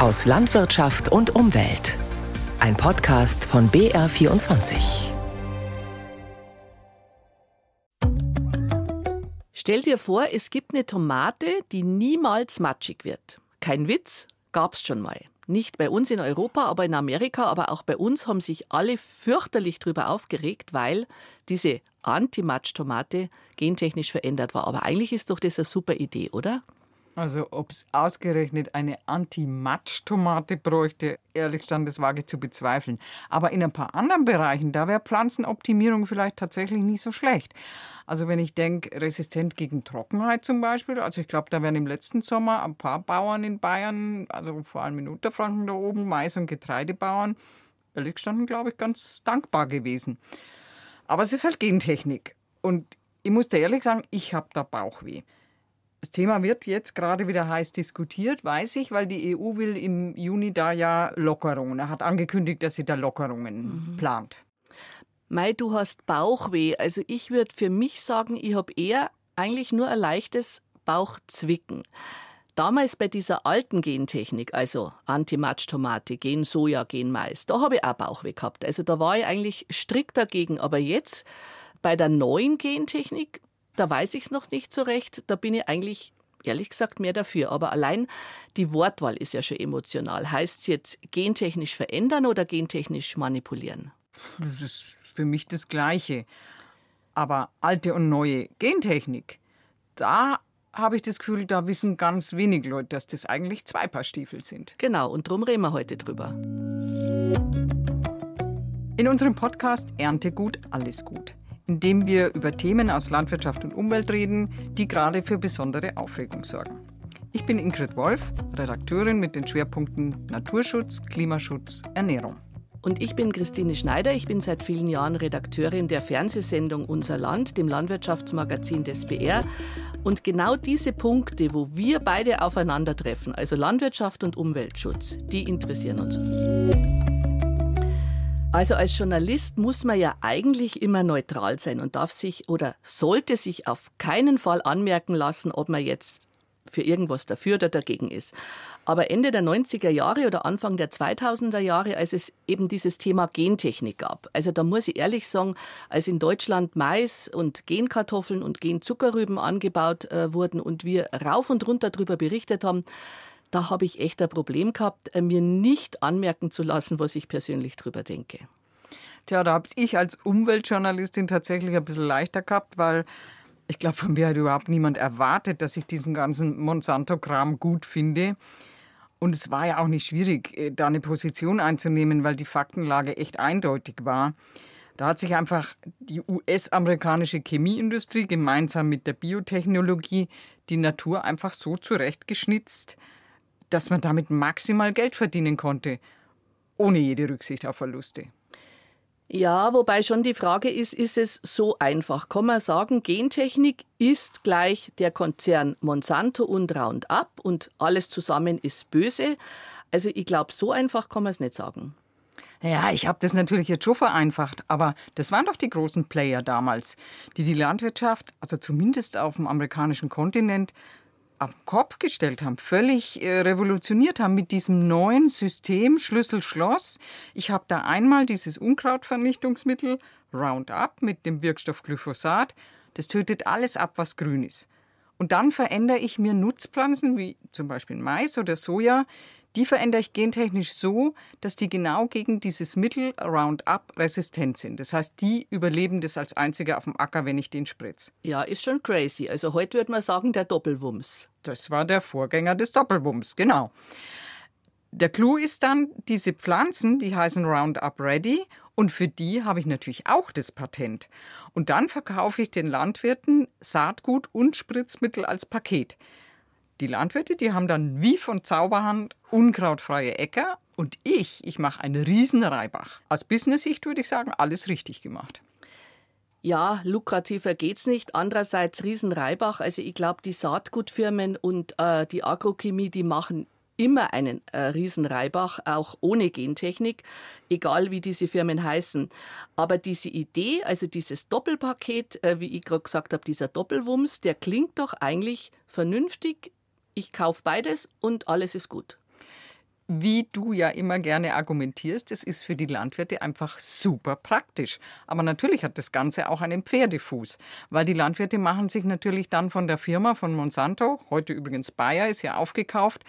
aus Landwirtschaft und Umwelt. Ein Podcast von BR24. Stell dir vor, es gibt eine Tomate, die niemals matschig wird. Kein Witz, gab's schon mal. Nicht bei uns in Europa, aber in Amerika, aber auch bei uns haben sich alle fürchterlich darüber aufgeregt, weil diese Anti-Matsch-Tomate gentechnisch verändert war. Aber eigentlich ist doch das eine super Idee, oder? Also ob es ausgerechnet eine Anti-Matsch-Tomate bräuchte, ehrlich stand, das wage ich zu bezweifeln. Aber in ein paar anderen Bereichen, da wäre Pflanzenoptimierung vielleicht tatsächlich nicht so schlecht. Also wenn ich denke, resistent gegen Trockenheit zum Beispiel, also ich glaube, da wären im letzten Sommer ein paar Bauern in Bayern, also vor allem in Unterfranken da oben, Mais- und Getreidebauern, ehrlich gestanden, glaube ich, ganz dankbar gewesen. Aber es ist halt Gentechnik. Und ich muss dir ehrlich sagen, ich habe da Bauchweh. Das Thema wird jetzt gerade wieder heiß diskutiert, weiß ich, weil die EU will im Juni da ja Lockerungen. Er hat angekündigt, dass sie da Lockerungen mhm. plant. Mai, du hast Bauchweh. Also ich würde für mich sagen, ich habe eher eigentlich nur ein leichtes Bauchzwicken. Damals bei dieser alten Gentechnik, also Anti-Matsch-Tomate, Gen-Soja, Gen-Mais, da habe ich auch Bauchweh gehabt. Also da war ich eigentlich strikt dagegen. Aber jetzt bei der neuen Gentechnik da weiß ich es noch nicht so recht. Da bin ich eigentlich ehrlich gesagt mehr dafür. Aber allein die Wortwahl ist ja schon emotional. Heißt es jetzt gentechnisch verändern oder gentechnisch manipulieren? Das ist für mich das Gleiche. Aber alte und neue Gentechnik, da habe ich das Gefühl, da wissen ganz wenig Leute, dass das eigentlich zwei Paar Stiefel sind. Genau, und darum reden wir heute drüber. In unserem Podcast Ernte gut, alles gut in dem wir über Themen aus Landwirtschaft und Umwelt reden, die gerade für besondere Aufregung sorgen. Ich bin Ingrid Wolf, Redakteurin mit den Schwerpunkten Naturschutz, Klimaschutz, Ernährung. Und ich bin Christine Schneider. Ich bin seit vielen Jahren Redakteurin der Fernsehsendung Unser Land, dem Landwirtschaftsmagazin des BR. Und genau diese Punkte, wo wir beide aufeinandertreffen, also Landwirtschaft und Umweltschutz, die interessieren uns. Also als Journalist muss man ja eigentlich immer neutral sein und darf sich oder sollte sich auf keinen Fall anmerken lassen, ob man jetzt für irgendwas dafür oder dagegen ist. Aber Ende der 90er Jahre oder Anfang der 2000er Jahre, als es eben dieses Thema Gentechnik gab, also da muss ich ehrlich sagen, als in Deutschland Mais und Genkartoffeln und Genzuckerrüben angebaut äh, wurden und wir rauf und runter darüber berichtet haben, da habe ich echt ein Problem gehabt, äh, mir nicht anmerken zu lassen, was ich persönlich drüber denke. Tja, da habe ich als Umweltjournalistin tatsächlich ein bisschen leichter gehabt, weil ich glaube, von mir hat überhaupt niemand erwartet, dass ich diesen ganzen Monsanto-Kram gut finde. Und es war ja auch nicht schwierig, äh, da eine Position einzunehmen, weil die Faktenlage echt eindeutig war. Da hat sich einfach die US-amerikanische Chemieindustrie gemeinsam mit der Biotechnologie die Natur einfach so zurechtgeschnitzt, dass man damit maximal Geld verdienen konnte, ohne jede Rücksicht auf Verluste. Ja, wobei schon die Frage ist, ist es so einfach? Kann man sagen, Gentechnik ist gleich der Konzern Monsanto und Roundup und alles zusammen ist böse? Also ich glaube, so einfach kann man es nicht sagen. Ja, ich habe das natürlich jetzt schon vereinfacht, aber das waren doch die großen Player damals, die die Landwirtschaft, also zumindest auf dem amerikanischen Kontinent, auf den Kopf gestellt haben, völlig äh, revolutioniert haben mit diesem neuen System Schlüssel-Schloss. Ich habe da einmal dieses Unkrautvernichtungsmittel Roundup mit dem Wirkstoff Glyphosat. Das tötet alles ab, was grün ist. Und dann verändere ich mir Nutzpflanzen wie zum Beispiel Mais oder Soja, die verändere ich gentechnisch so, dass die genau gegen dieses Mittel Roundup resistent sind. Das heißt, die überleben das als einzige auf dem Acker, wenn ich den spritze. Ja, ist schon crazy. Also heute würde man sagen, der Doppelwumms. Das war der Vorgänger des Doppelwumms, genau. Der Clou ist dann, diese Pflanzen, die heißen Roundup Ready und für die habe ich natürlich auch das Patent. Und dann verkaufe ich den Landwirten Saatgut und Spritzmittel als Paket. Die Landwirte, die haben dann wie von Zauberhand unkrautfreie Äcker und ich, ich mache einen riesen Reibach. Aus Business-Sicht würde ich sagen, alles richtig gemacht. Ja, lukrativer geht's nicht. Andererseits Riesenreibach. Also ich glaube, die Saatgutfirmen und äh, die Agrochemie, die machen immer einen äh, Riesenreibach, auch ohne Gentechnik, egal wie diese Firmen heißen. Aber diese Idee, also dieses Doppelpaket, äh, wie ich gerade gesagt habe, dieser Doppelwumms, der klingt doch eigentlich vernünftig, ich kaufe beides und alles ist gut. wie du ja immer gerne argumentierst, es ist für die Landwirte einfach super praktisch. Aber natürlich hat das Ganze auch einen Pferdefuß, weil die Landwirte machen sich natürlich dann von der Firma von Monsanto, heute übrigens Bayer ist ja aufgekauft,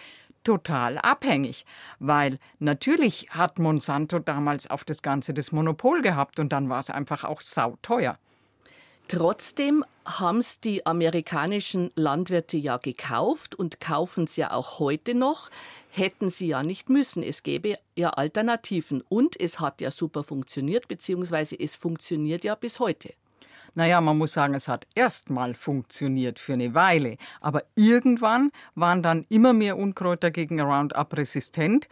total abhängig, weil natürlich hat Monsanto damals auf das Ganze das Monopol gehabt und dann war es einfach auch sauteuer. Trotzdem haben es die amerikanischen Landwirte ja gekauft und kaufen es ja auch heute noch. Hätten sie ja nicht müssen. Es gäbe ja Alternativen. Und es hat ja super funktioniert, beziehungsweise es funktioniert ja bis heute. Naja, man muss sagen, es hat erstmal funktioniert für eine Weile. Aber irgendwann waren dann immer mehr Unkräuter gegen Roundup resistent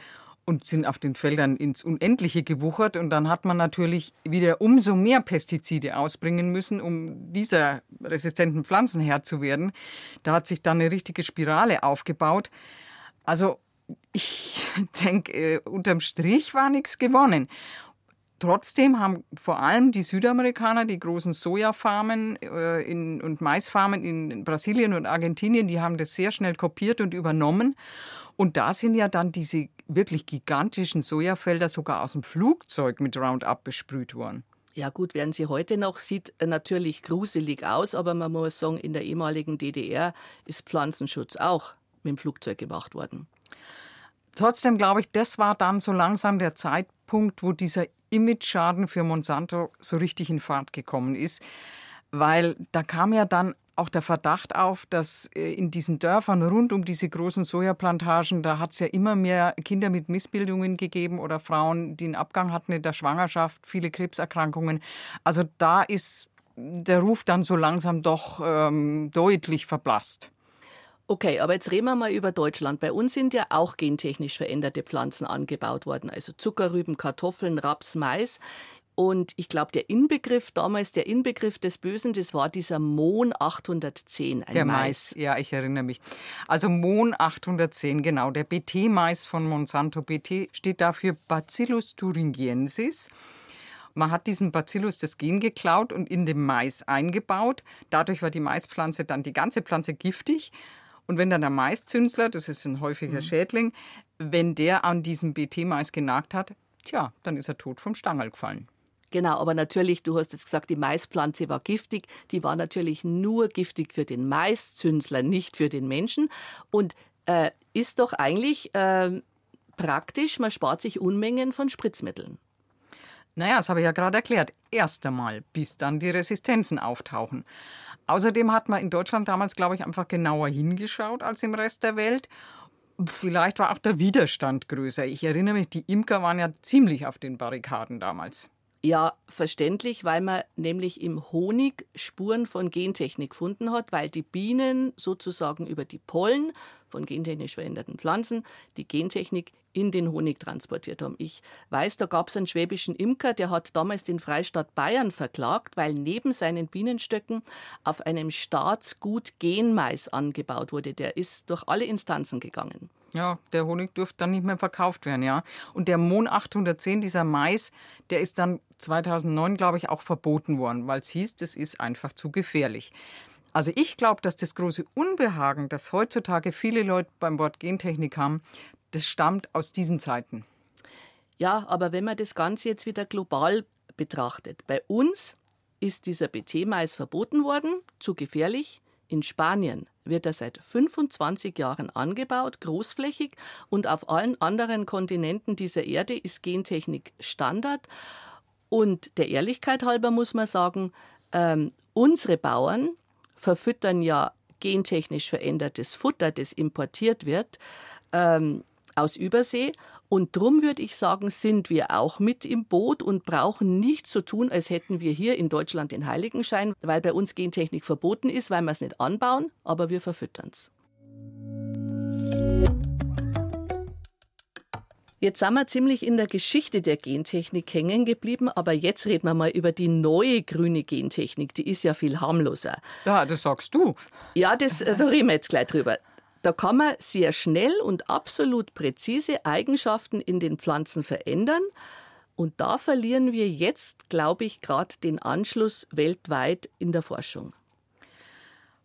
und sind auf den Feldern ins Unendliche gewuchert. Und dann hat man natürlich wieder umso mehr Pestizide ausbringen müssen, um dieser resistenten Pflanzen Herr zu werden. Da hat sich dann eine richtige Spirale aufgebaut. Also ich denke, äh, unterm Strich war nichts gewonnen. Trotzdem haben vor allem die Südamerikaner die großen Sojafarmen äh, in, und Maisfarmen in Brasilien und Argentinien, die haben das sehr schnell kopiert und übernommen. Und da sind ja dann diese wirklich gigantischen Sojafelder sogar aus dem Flugzeug mit Roundup besprüht worden. Ja gut, werden sie heute noch, sieht natürlich gruselig aus, aber man muss sagen, in der ehemaligen DDR ist Pflanzenschutz auch mit dem Flugzeug gemacht worden. Trotzdem glaube ich, das war dann so langsam der Zeitpunkt, wo dieser Image-Schaden für Monsanto so richtig in Fahrt gekommen ist, weil da kam ja dann auch der Verdacht auf, dass äh, in diesen Dörfern rund um diese großen Sojaplantagen, da hat es ja immer mehr Kinder mit Missbildungen gegeben oder Frauen, die einen Abgang hatten in der Schwangerschaft, viele Krebserkrankungen. Also da ist der Ruf dann so langsam doch ähm, deutlich verblasst. Okay, aber jetzt reden wir mal über Deutschland. Bei uns sind ja auch gentechnisch veränderte Pflanzen angebaut worden, also Zuckerrüben, Kartoffeln, Raps, Mais. Und ich glaube, der Inbegriff damals, der Inbegriff des Bösen, das war dieser Mohn 810, ein der Mais. Mais. Ja, ich erinnere mich. Also Mohn 810, genau. Der BT-Mais von Monsanto. BT steht dafür Bacillus thuringiensis. Man hat diesen Bacillus das Gen geklaut und in den Mais eingebaut. Dadurch war die Maispflanze dann die ganze Pflanze giftig. Und wenn dann der Maiszünsler, das ist ein häufiger mhm. Schädling, wenn der an diesem BT-Mais genagt hat, tja, dann ist er tot vom Stangel gefallen. Genau, aber natürlich, du hast jetzt gesagt, die Maispflanze war giftig. Die war natürlich nur giftig für den Maiszünsler, nicht für den Menschen. Und äh, ist doch eigentlich äh, praktisch, man spart sich Unmengen von Spritzmitteln. Naja, das habe ich ja gerade erklärt. Erst einmal, bis dann die Resistenzen auftauchen. Außerdem hat man in Deutschland damals, glaube ich, einfach genauer hingeschaut als im Rest der Welt. Vielleicht war auch der Widerstand größer. Ich erinnere mich, die Imker waren ja ziemlich auf den Barrikaden damals. Ja, verständlich, weil man nämlich im Honig Spuren von Gentechnik gefunden hat, weil die Bienen sozusagen über die Pollen von gentechnisch veränderten Pflanzen die Gentechnik in den Honig transportiert haben. Ich weiß, da gab es einen schwäbischen Imker, der hat damals den Freistaat Bayern verklagt, weil neben seinen Bienenstöcken auf einem Staatsgut Genmais angebaut wurde. Der ist durch alle Instanzen gegangen. Ja, der Honig dürfte dann nicht mehr verkauft werden, ja. Und der Mohn 810, dieser Mais, der ist dann 2009, glaube ich, auch verboten worden, weil es hieß, das ist einfach zu gefährlich. Also ich glaube, dass das große Unbehagen, das heutzutage viele Leute beim Wort Gentechnik haben, das stammt aus diesen Zeiten. Ja, aber wenn man das Ganze jetzt wieder global betrachtet, bei uns ist dieser BT-Mais verboten worden, zu gefährlich. In Spanien wird er seit 25 Jahren angebaut, großflächig, und auf allen anderen Kontinenten dieser Erde ist Gentechnik Standard. Und der Ehrlichkeit halber muss man sagen, ähm, unsere Bauern verfüttern ja gentechnisch verändertes Futter, das importiert wird. Ähm, aus Übersee. Und drum würde ich sagen, sind wir auch mit im Boot und brauchen nicht so tun, als hätten wir hier in Deutschland den Heiligenschein, weil bei uns Gentechnik verboten ist, weil wir es nicht anbauen, aber wir verfüttern es. Jetzt sind wir ziemlich in der Geschichte der Gentechnik hängen geblieben, aber jetzt reden wir mal über die neue grüne Gentechnik. Die ist ja viel harmloser. Ja, das sagst du. Ja, das, äh, da reden wir jetzt gleich drüber. Da kann man sehr schnell und absolut präzise Eigenschaften in den Pflanzen verändern. Und da verlieren wir jetzt, glaube ich, gerade den Anschluss weltweit in der Forschung.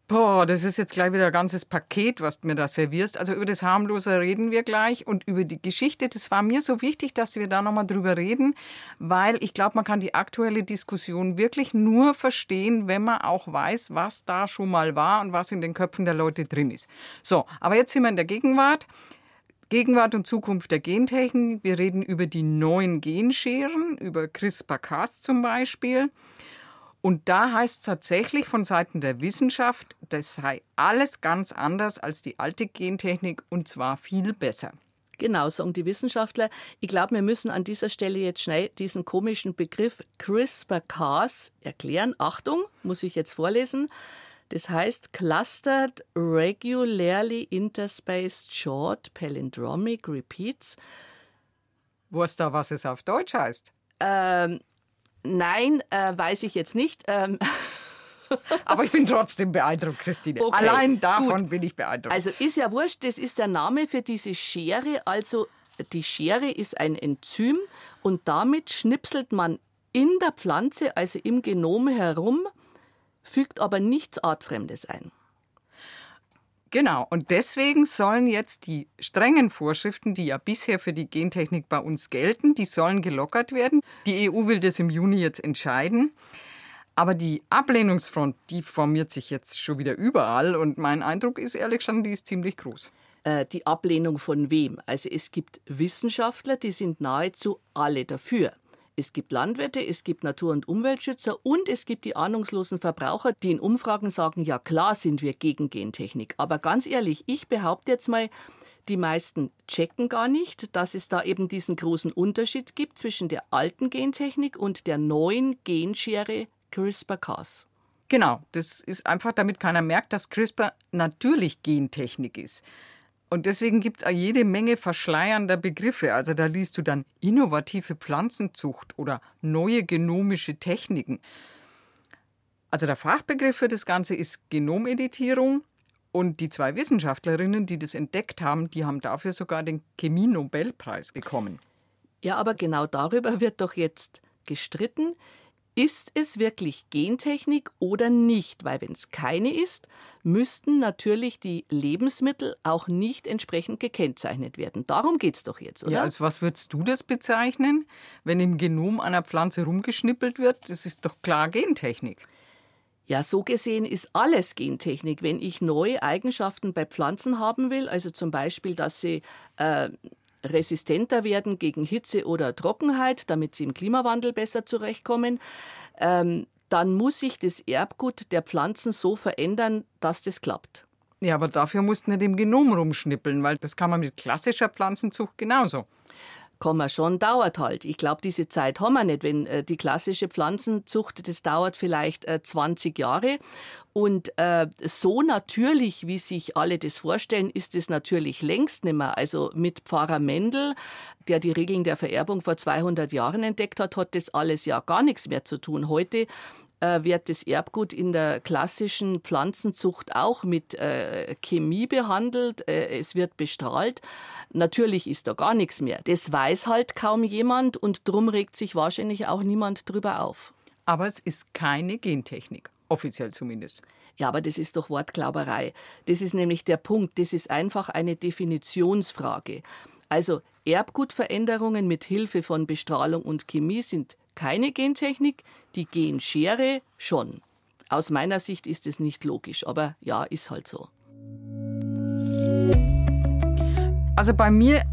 Boah, das ist jetzt gleich wieder ein ganzes Paket, was du mir da servierst. Also über das Harmlose reden wir gleich und über die Geschichte. Das war mir so wichtig, dass wir da nochmal drüber reden, weil ich glaube, man kann die aktuelle Diskussion wirklich nur verstehen, wenn man auch weiß, was da schon mal war und was in den Köpfen der Leute drin ist. So, aber jetzt sind wir in der Gegenwart. Gegenwart und Zukunft der Gentechnik. Wir reden über die neuen Genscheren, über CRISPR-Cas zum Beispiel. Und da heißt es tatsächlich von Seiten der Wissenschaft, das sei alles ganz anders als die alte Gentechnik und zwar viel besser. Genau, sagen die Wissenschaftler. Ich glaube, wir müssen an dieser Stelle jetzt schnell diesen komischen Begriff CRISPR-Cas erklären. Achtung, muss ich jetzt vorlesen. Das heißt Clustered Regularly Interspaced Short Palindromic Repeats. Weißt du, was es auf Deutsch heißt? Ähm, Nein, äh, weiß ich jetzt nicht. Ähm Aber ich bin trotzdem beeindruckt, Christine. Okay, Allein davon gut. bin ich beeindruckt. Also ist ja wurscht, das ist der Name für diese Schere. Also die Schere ist ein Enzym und damit schnipselt man in der Pflanze, also im Genom herum, fügt aber nichts Artfremdes ein. Genau, und deswegen sollen jetzt die strengen Vorschriften, die ja bisher für die Gentechnik bei uns gelten, die sollen gelockert werden. Die EU will das im Juni jetzt entscheiden. Aber die Ablehnungsfront, die formiert sich jetzt schon wieder überall und mein Eindruck ist ehrlich gesagt, die ist ziemlich groß. Äh, die Ablehnung von wem? Also es gibt Wissenschaftler, die sind nahezu alle dafür. Es gibt Landwirte, es gibt Natur- und Umweltschützer und es gibt die ahnungslosen Verbraucher, die in Umfragen sagen, ja klar sind wir gegen Gentechnik. Aber ganz ehrlich, ich behaupte jetzt mal, die meisten checken gar nicht, dass es da eben diesen großen Unterschied gibt zwischen der alten Gentechnik und der neuen Genschere CRISPR-Cas. Genau, das ist einfach, damit keiner merkt, dass CRISPR natürlich Gentechnik ist. Und deswegen gibt es auch jede Menge verschleiernder Begriffe. Also da liest du dann innovative Pflanzenzucht oder neue genomische Techniken. Also der Fachbegriff für das Ganze ist Genomeditierung. Und die zwei Wissenschaftlerinnen, die das entdeckt haben, die haben dafür sogar den Chemie-Nobelpreis bekommen. Ja, aber genau darüber wird doch jetzt gestritten. Ist es wirklich Gentechnik oder nicht? Weil wenn es keine ist, müssten natürlich die Lebensmittel auch nicht entsprechend gekennzeichnet werden. Darum geht es doch jetzt, oder? Ja, als was würdest du das bezeichnen, wenn im Genom einer Pflanze rumgeschnippelt wird? Das ist doch klar Gentechnik. Ja, so gesehen ist alles Gentechnik. Wenn ich neue Eigenschaften bei Pflanzen haben will, also zum Beispiel, dass sie äh, resistenter werden gegen Hitze oder Trockenheit, damit sie im Klimawandel besser zurechtkommen, ähm, dann muss sich das Erbgut der Pflanzen so verändern, dass das klappt. Ja, aber dafür musst du nicht im Genom rumschnippeln, weil das kann man mit klassischer Pflanzenzucht genauso kann man schon, dauert halt. Ich glaube, diese Zeit haben wir nicht. Wenn äh, die klassische Pflanzenzucht, das dauert vielleicht äh, 20 Jahre. Und äh, so natürlich, wie sich alle das vorstellen, ist es natürlich längst nicht mehr. Also mit Pfarrer Mendel, der die Regeln der Vererbung vor 200 Jahren entdeckt hat, hat das alles ja gar nichts mehr zu tun. Heute wird das Erbgut in der klassischen Pflanzenzucht auch mit äh, Chemie behandelt. Äh, es wird bestrahlt. Natürlich ist da gar nichts mehr. Das weiß halt kaum jemand und drum regt sich wahrscheinlich auch niemand drüber auf. Aber es ist keine Gentechnik, offiziell zumindest. Ja, aber das ist doch Wortglauberei. Das ist nämlich der Punkt. Das ist einfach eine Definitionsfrage. Also Erbgutveränderungen mit Hilfe von Bestrahlung und Chemie sind keine Gentechnik, die Genschere schon. Aus meiner Sicht ist es nicht logisch, aber ja, ist halt so. Also bei mir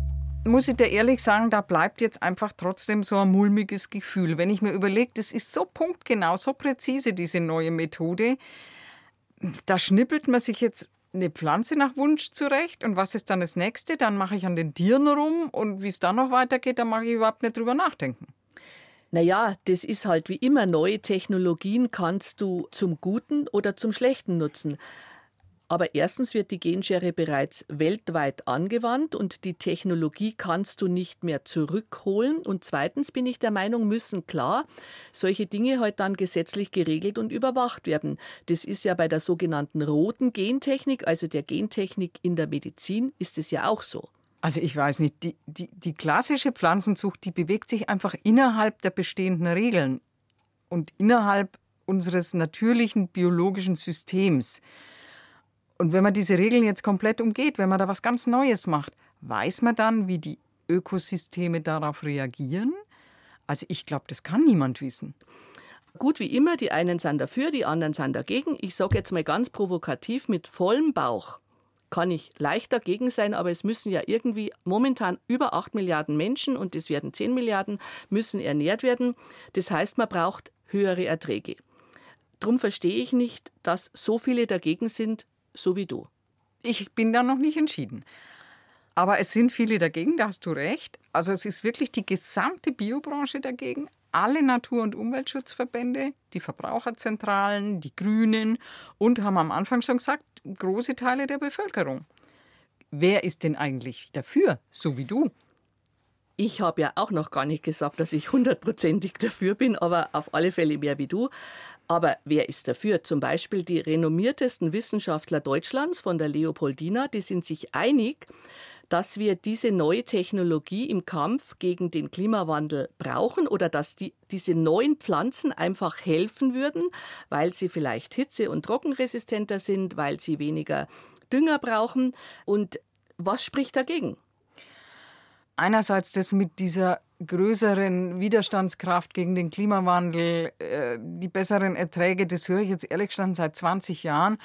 muss ich dir ehrlich sagen, da bleibt jetzt einfach trotzdem so ein mulmiges Gefühl. Wenn ich mir überlege, das ist so punktgenau, so präzise, diese neue Methode. Da schnippelt man sich jetzt eine Pflanze nach Wunsch zurecht und was ist dann das nächste? Dann mache ich an den Tieren rum und wie es dann noch weitergeht, da mag ich überhaupt nicht drüber nachdenken. Naja, das ist halt wie immer, neue Technologien kannst du zum Guten oder zum Schlechten nutzen. Aber erstens wird die Genschere bereits weltweit angewandt und die Technologie kannst du nicht mehr zurückholen. Und zweitens bin ich der Meinung, müssen klar solche Dinge halt dann gesetzlich geregelt und überwacht werden. Das ist ja bei der sogenannten roten Gentechnik, also der Gentechnik in der Medizin, ist es ja auch so. Also ich weiß nicht, die, die, die klassische Pflanzenzucht, die bewegt sich einfach innerhalb der bestehenden Regeln und innerhalb unseres natürlichen biologischen Systems. Und wenn man diese Regeln jetzt komplett umgeht, wenn man da was ganz Neues macht, weiß man dann, wie die Ökosysteme darauf reagieren? Also ich glaube, das kann niemand wissen. Gut wie immer, die einen sind dafür, die anderen sind dagegen. Ich sage jetzt mal ganz provokativ, mit vollem Bauch kann ich leicht dagegen sein, aber es müssen ja irgendwie momentan über 8 Milliarden Menschen und es werden 10 Milliarden, müssen ernährt werden. Das heißt, man braucht höhere Erträge. Darum verstehe ich nicht, dass so viele dagegen sind, so wie du. Ich bin da noch nicht entschieden. Aber es sind viele dagegen, da hast du recht. Also es ist wirklich die gesamte Biobranche dagegen, alle Natur- und Umweltschutzverbände, die Verbraucherzentralen, die Grünen und haben am Anfang schon gesagt, große Teile der Bevölkerung. Wer ist denn eigentlich dafür, so wie du? Ich habe ja auch noch gar nicht gesagt, dass ich hundertprozentig dafür bin, aber auf alle Fälle mehr wie du. Aber wer ist dafür? Zum Beispiel die renommiertesten Wissenschaftler Deutschlands von der Leopoldina, die sind sich einig, dass wir diese neue Technologie im Kampf gegen den Klimawandel brauchen oder dass die, diese neuen Pflanzen einfach helfen würden, weil sie vielleicht hitze- und trockenresistenter sind, weil sie weniger Dünger brauchen. Und was spricht dagegen? Einerseits das mit dieser größeren Widerstandskraft gegen den Klimawandel, äh, die besseren Erträge, das höre ich jetzt ehrlich gesagt seit 20 Jahren.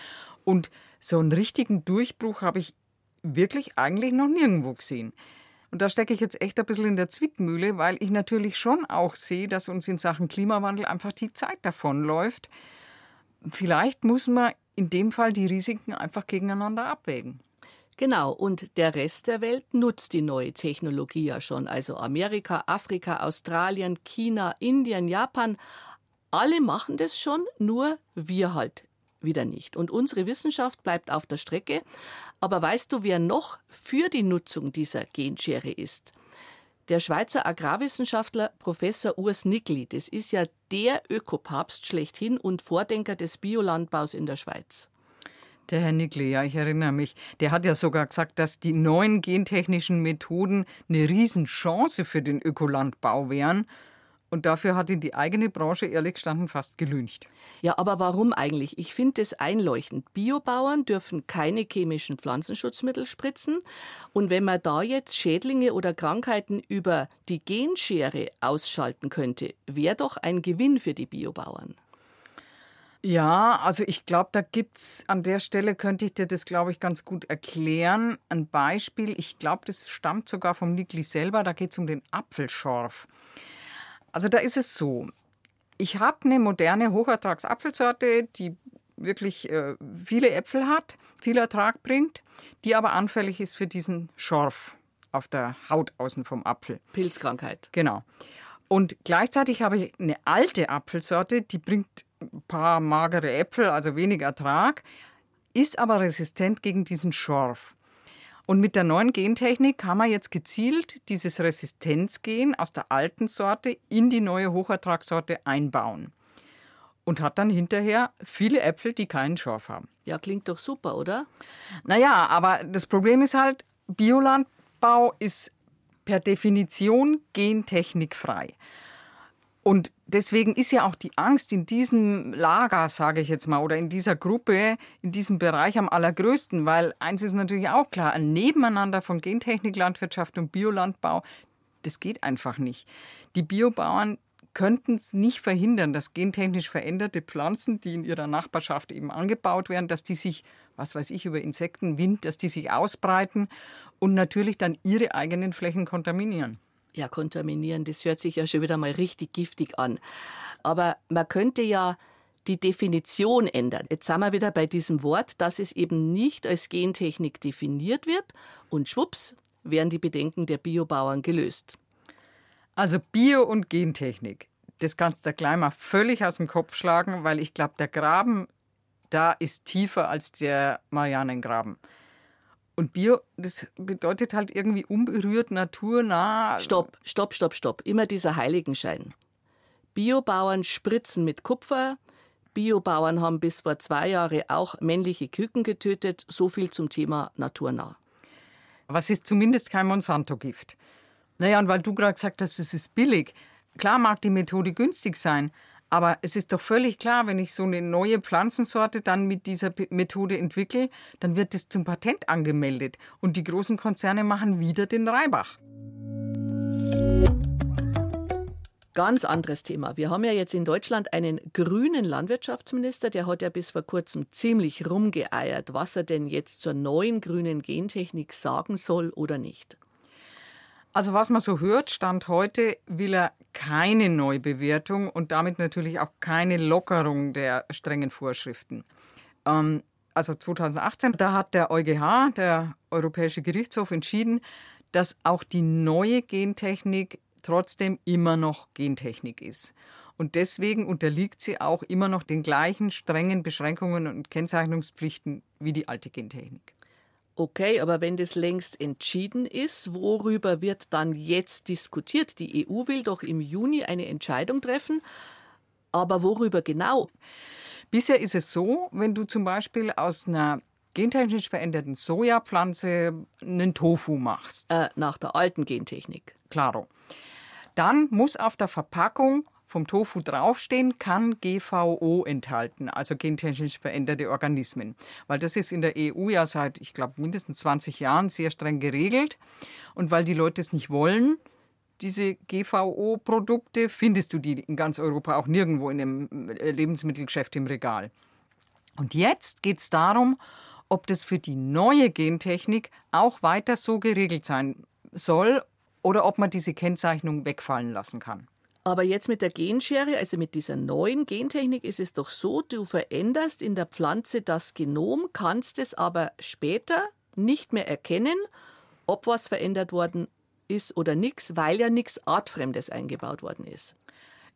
Und so einen richtigen Durchbruch habe ich wirklich eigentlich noch nirgendwo gesehen. Und da stecke ich jetzt echt ein bisschen in der Zwickmühle, weil ich natürlich schon auch sehe, dass uns in Sachen Klimawandel einfach die Zeit davonläuft. Vielleicht muss man in dem Fall die Risiken einfach gegeneinander abwägen. Genau, und der Rest der Welt nutzt die neue Technologie ja schon. Also Amerika, Afrika, Australien, China, Indien, Japan, alle machen das schon, nur wir halt wieder nicht. Und unsere Wissenschaft bleibt auf der Strecke. Aber weißt du, wer noch für die Nutzung dieser Genschere ist? Der Schweizer Agrarwissenschaftler Professor Urs Nickli, das ist ja der Ökopapst schlechthin und Vordenker des Biolandbaus in der Schweiz. Der Herr Nickli, ja, ich erinnere mich, der hat ja sogar gesagt, dass die neuen gentechnischen Methoden eine Riesenchance für den Ökolandbau wären. Und dafür hat ihn die eigene Branche ehrlich gestanden fast gelüncht. Ja, aber warum eigentlich? Ich finde es einleuchtend. Biobauern dürfen keine chemischen Pflanzenschutzmittel spritzen. Und wenn man da jetzt Schädlinge oder Krankheiten über die Genschere ausschalten könnte, wäre doch ein Gewinn für die Biobauern. Ja, also ich glaube, da gibt's an der Stelle könnte ich dir das, glaube ich, ganz gut erklären. Ein Beispiel, ich glaube, das stammt sogar vom Nikli selber, da geht es um den Apfelschorf. Also da ist es so, ich habe eine moderne Hochertragsapfelsorte, die wirklich äh, viele Äpfel hat, viel Ertrag bringt, die aber anfällig ist für diesen Schorf auf der Haut außen vom Apfel. Pilzkrankheit. Genau. Und gleichzeitig habe ich eine alte Apfelsorte, die bringt ein paar magere Äpfel, also wenig Ertrag, ist aber resistent gegen diesen Schorf. Und mit der neuen Gentechnik kann man jetzt gezielt dieses Resistenzgen aus der alten Sorte in die neue Hochertragssorte einbauen. Und hat dann hinterher viele Äpfel, die keinen Schorf haben. Ja, klingt doch super, oder? Naja, aber das Problem ist halt, Biolandbau ist per Definition gentechnikfrei. Und deswegen ist ja auch die Angst in diesem Lager, sage ich jetzt mal, oder in dieser Gruppe, in diesem Bereich am allergrößten, weil eins ist natürlich auch klar, ein Nebeneinander von Gentechnik, Landwirtschaft und Biolandbau, das geht einfach nicht. Die Biobauern könnten es nicht verhindern, dass gentechnisch veränderte Pflanzen, die in ihrer Nachbarschaft eben angebaut werden, dass die sich, was weiß ich, über Insekten, Wind, dass die sich ausbreiten und natürlich dann ihre eigenen Flächen kontaminieren ja, kontaminieren, das hört sich ja schon wieder mal richtig giftig an. Aber man könnte ja die Definition ändern. Jetzt sind wir wieder bei diesem Wort, dass es eben nicht als Gentechnik definiert wird und schwupps werden die Bedenken der Biobauern gelöst. Also Bio- und Gentechnik, das kannst du gleich mal völlig aus dem Kopf schlagen, weil ich glaube, der Graben da ist tiefer als der Marianengraben. Und Bio, das bedeutet halt irgendwie unberührt, naturnah. Stopp, stopp, stopp, stopp. Immer dieser Heiligenschein. Biobauern spritzen mit Kupfer. Biobauern haben bis vor zwei Jahren auch männliche Küken getötet. So viel zum Thema naturnah. Was ist zumindest kein Monsanto-Gift? Naja, und weil du gerade gesagt hast, es ist billig. Klar mag die Methode günstig sein, Aber es ist doch völlig klar, wenn ich so eine neue Pflanzensorte dann mit dieser Methode entwickle, dann wird es zum Patent angemeldet und die großen Konzerne machen wieder den Reibach. Ganz anderes Thema. Wir haben ja jetzt in Deutschland einen grünen Landwirtschaftsminister, der hat ja bis vor kurzem ziemlich rumgeeiert, was er denn jetzt zur neuen grünen Gentechnik sagen soll oder nicht. Also was man so hört, Stand heute will er keine Neubewertung und damit natürlich auch keine Lockerung der strengen Vorschriften. Ähm, also 2018, da hat der EuGH, der Europäische Gerichtshof, entschieden, dass auch die neue Gentechnik trotzdem immer noch Gentechnik ist. Und deswegen unterliegt sie auch immer noch den gleichen strengen Beschränkungen und Kennzeichnungspflichten wie die alte Gentechnik. Okay, aber wenn das längst entschieden ist, worüber wird dann jetzt diskutiert? Die EU will doch im Juni eine Entscheidung treffen, aber worüber genau? Bisher ist es so, wenn du zum Beispiel aus einer gentechnisch veränderten Sojapflanze einen Tofu machst. Äh, nach der alten Gentechnik. Klaro. Dann muss auf der Verpackung vom Tofu draufstehen, kann GVO enthalten, also gentechnisch veränderte Organismen. Weil das ist in der EU ja seit, ich glaube, mindestens 20 Jahren sehr streng geregelt. Und weil die Leute es nicht wollen, diese GVO-Produkte, findest du die in ganz Europa auch nirgendwo in einem äh, Lebensmittelgeschäft im Regal. Und jetzt geht es darum, ob das für die neue Gentechnik auch weiter so geregelt sein soll oder ob man diese Kennzeichnung wegfallen lassen kann. Aber jetzt mit der Genschere, also mit dieser neuen Gentechnik, ist es doch so, du veränderst in der Pflanze das Genom, kannst es aber später nicht mehr erkennen, ob was verändert worden ist oder nichts, weil ja nichts Artfremdes eingebaut worden ist.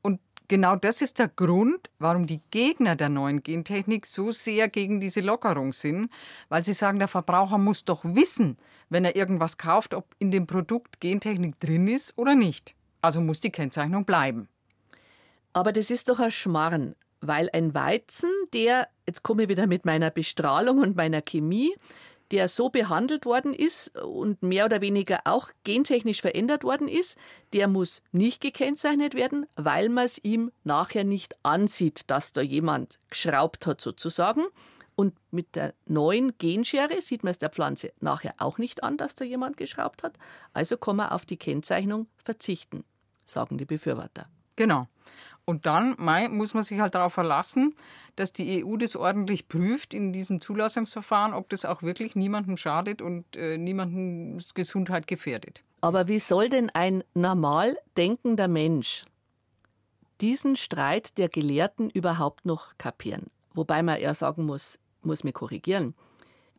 Und genau das ist der Grund, warum die Gegner der neuen Gentechnik so sehr gegen diese Lockerung sind, weil sie sagen, der Verbraucher muss doch wissen, wenn er irgendwas kauft, ob in dem Produkt Gentechnik drin ist oder nicht. Also muss die Kennzeichnung bleiben. Aber das ist doch ein Schmarrn, weil ein Weizen, der, jetzt komme ich wieder mit meiner Bestrahlung und meiner Chemie, der so behandelt worden ist und mehr oder weniger auch gentechnisch verändert worden ist, der muss nicht gekennzeichnet werden, weil man es ihm nachher nicht ansieht, dass da jemand geschraubt hat sozusagen. Und mit der neuen Genschere sieht man es der Pflanze nachher auch nicht an, dass da jemand geschraubt hat. Also kann man auf die Kennzeichnung verzichten, sagen die Befürworter. Genau. Und dann Mai, muss man sich halt darauf verlassen, dass die EU das ordentlich prüft in diesem Zulassungsverfahren, ob das auch wirklich niemandem schadet und äh, niemandens Gesundheit gefährdet. Aber wie soll denn ein normal denkender Mensch diesen Streit der Gelehrten überhaupt noch kapieren? Wobei man ja sagen muss, muss mich korrigieren.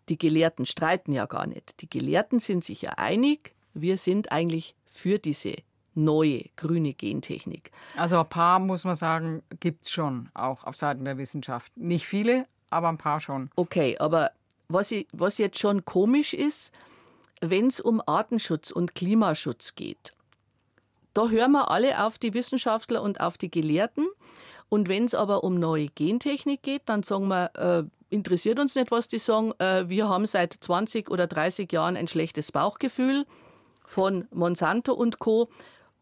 Die Gelehrten streiten ja gar nicht. Die Gelehrten sind sich ja einig, wir sind eigentlich für diese neue grüne Gentechnik. Also ein paar, muss man sagen, gibt es schon, auch auf Seiten der Wissenschaft. Nicht viele, aber ein paar schon. Okay, aber was, ich, was jetzt schon komisch ist, wenn es um Artenschutz und Klimaschutz geht, da hören wir alle auf die Wissenschaftler und auf die Gelehrten. Und wenn es aber um neue Gentechnik geht, dann sagen wir, äh, interessiert uns nicht, was die sagen. Äh, wir haben seit 20 oder 30 Jahren ein schlechtes Bauchgefühl von Monsanto und Co.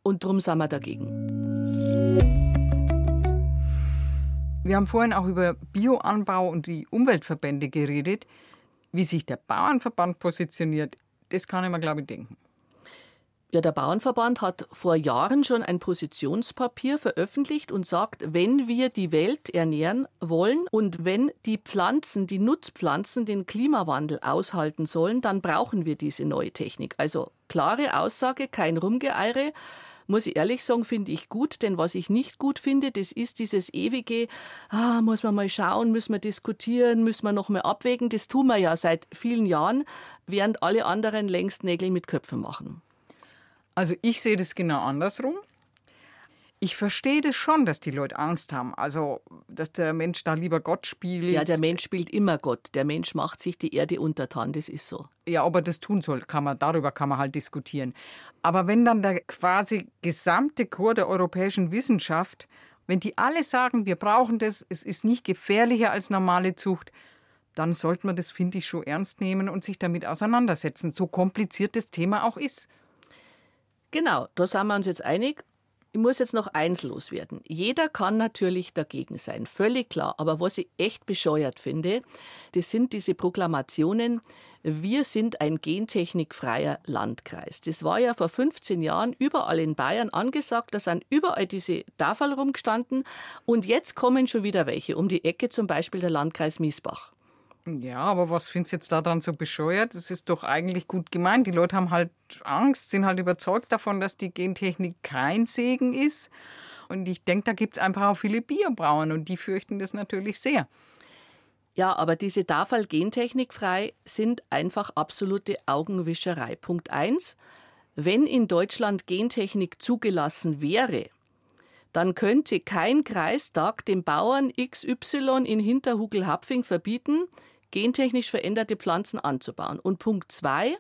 Und darum sind wir dagegen. Wir haben vorhin auch über Bioanbau und die Umweltverbände geredet. Wie sich der Bauernverband positioniert, das kann ich mir, glaube ich, denken. Ja, der Bauernverband hat vor Jahren schon ein Positionspapier veröffentlicht und sagt, wenn wir die Welt ernähren wollen und wenn die Pflanzen, die Nutzpflanzen den Klimawandel aushalten sollen, dann brauchen wir diese neue Technik. Also klare Aussage, kein Rumgeeire. Muss ich ehrlich sagen, finde ich gut, denn was ich nicht gut finde, das ist dieses ewige, ah, muss man mal schauen, müssen wir diskutieren, müssen wir noch mal abwägen. Das tun wir ja seit vielen Jahren, während alle anderen längst Nägel mit Köpfen machen. Also ich sehe das genau andersrum. Ich verstehe das schon, dass die Leute Angst haben. Also, dass der Mensch da lieber Gott spielt. Ja, der Mensch spielt immer Gott. Der Mensch macht sich die Erde untertan, das ist so. Ja, ob er das tun soll, kann man, darüber kann man halt diskutieren. Aber wenn dann der quasi gesamte Chor der europäischen Wissenschaft, wenn die alle sagen, wir brauchen das, es ist nicht gefährlicher als normale Zucht, dann sollte man das, finde ich, schon ernst nehmen und sich damit auseinandersetzen, so kompliziert das Thema auch ist. Genau, da sind wir uns jetzt einig. Ich muss jetzt noch eins loswerden. Jeder kann natürlich dagegen sein, völlig klar. Aber was ich echt bescheuert finde, das sind diese Proklamationen, wir sind ein gentechnikfreier Landkreis. Das war ja vor 15 Jahren überall in Bayern angesagt, da sind überall diese Tafel rumgestanden und jetzt kommen schon wieder welche, um die Ecke zum Beispiel der Landkreis Miesbach. Ja, aber was findest du jetzt daran so bescheuert? Das ist doch eigentlich gut gemeint. Die Leute haben halt Angst, sind halt überzeugt davon, dass die Gentechnik kein Segen ist. Und ich denke, da gibt es einfach auch viele Bierbrauern und die fürchten das natürlich sehr. Ja, aber diese Tafel gentechnikfrei sind einfach absolute Augenwischerei. Punkt 1. Wenn in Deutschland Gentechnik zugelassen wäre, dann könnte kein Kreistag dem Bauern XY in Hinterhugel-Hapfing verbieten, gentechnisch veränderte Pflanzen anzubauen. Und Punkt zwei,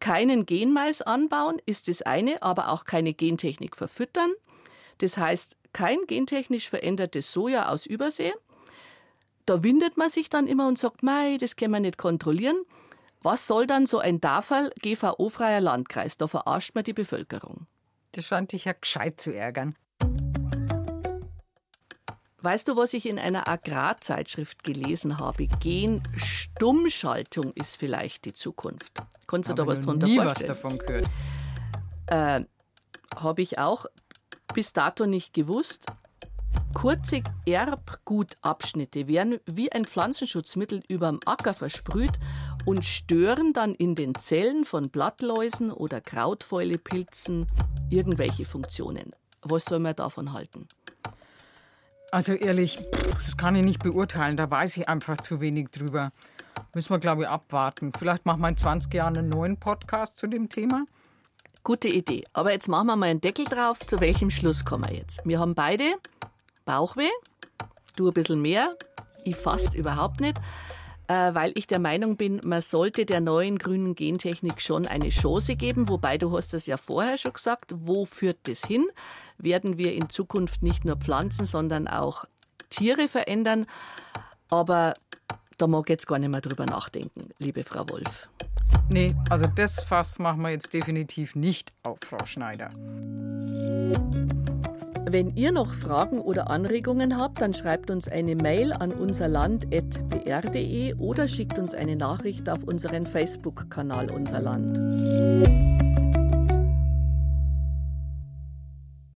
keinen Genmais anbauen ist das eine, aber auch keine Gentechnik verfüttern. Das heißt, kein gentechnisch verändertes Soja aus Übersee. Da windet man sich dann immer und sagt, mei, das können wir nicht kontrollieren. Was soll dann so ein DAFAL GVO-freier Landkreis? Da verarscht man die Bevölkerung. Das scheint dich ja gescheit zu ärgern. Weißt du, was ich in einer Agrarzeitschrift gelesen habe? Genstummschaltung ist vielleicht die Zukunft. Kannst du da was drunter nie vorstellen? was davon gehört. Äh, habe ich auch bis dato nicht gewusst. Kurze Erbgutabschnitte werden wie ein Pflanzenschutzmittel überm Acker versprüht und stören dann in den Zellen von Blattläusen oder Krautfäulepilzen irgendwelche Funktionen. Was soll man davon halten? Also ehrlich, das kann ich nicht beurteilen. Da weiß ich einfach zu wenig drüber. Müssen wir, glaube ich, abwarten. Vielleicht machen wir in 20 Jahren einen neuen Podcast zu dem Thema. Gute Idee. Aber jetzt machen wir mal einen Deckel drauf. Zu welchem Schluss kommen wir jetzt? Wir haben beide Bauchweh. Du ein bisschen mehr. Ich fast überhaupt nicht. Äh, weil ich der Meinung bin, man sollte der neuen grünen Gentechnik schon eine Chance geben. Wobei du hast das ja vorher schon gesagt. Wo führt das hin? Werden wir in Zukunft nicht nur Pflanzen, sondern auch Tiere verändern? Aber da mag ich jetzt gar nicht mehr drüber nachdenken, liebe Frau Wolf. Nee, also das Fass machen wir jetzt definitiv nicht auf, Frau Schneider. Wenn ihr noch Fragen oder Anregungen habt, dann schreibt uns eine Mail an unserland.br.de oder schickt uns eine Nachricht auf unseren Facebook-Kanal Unser Land.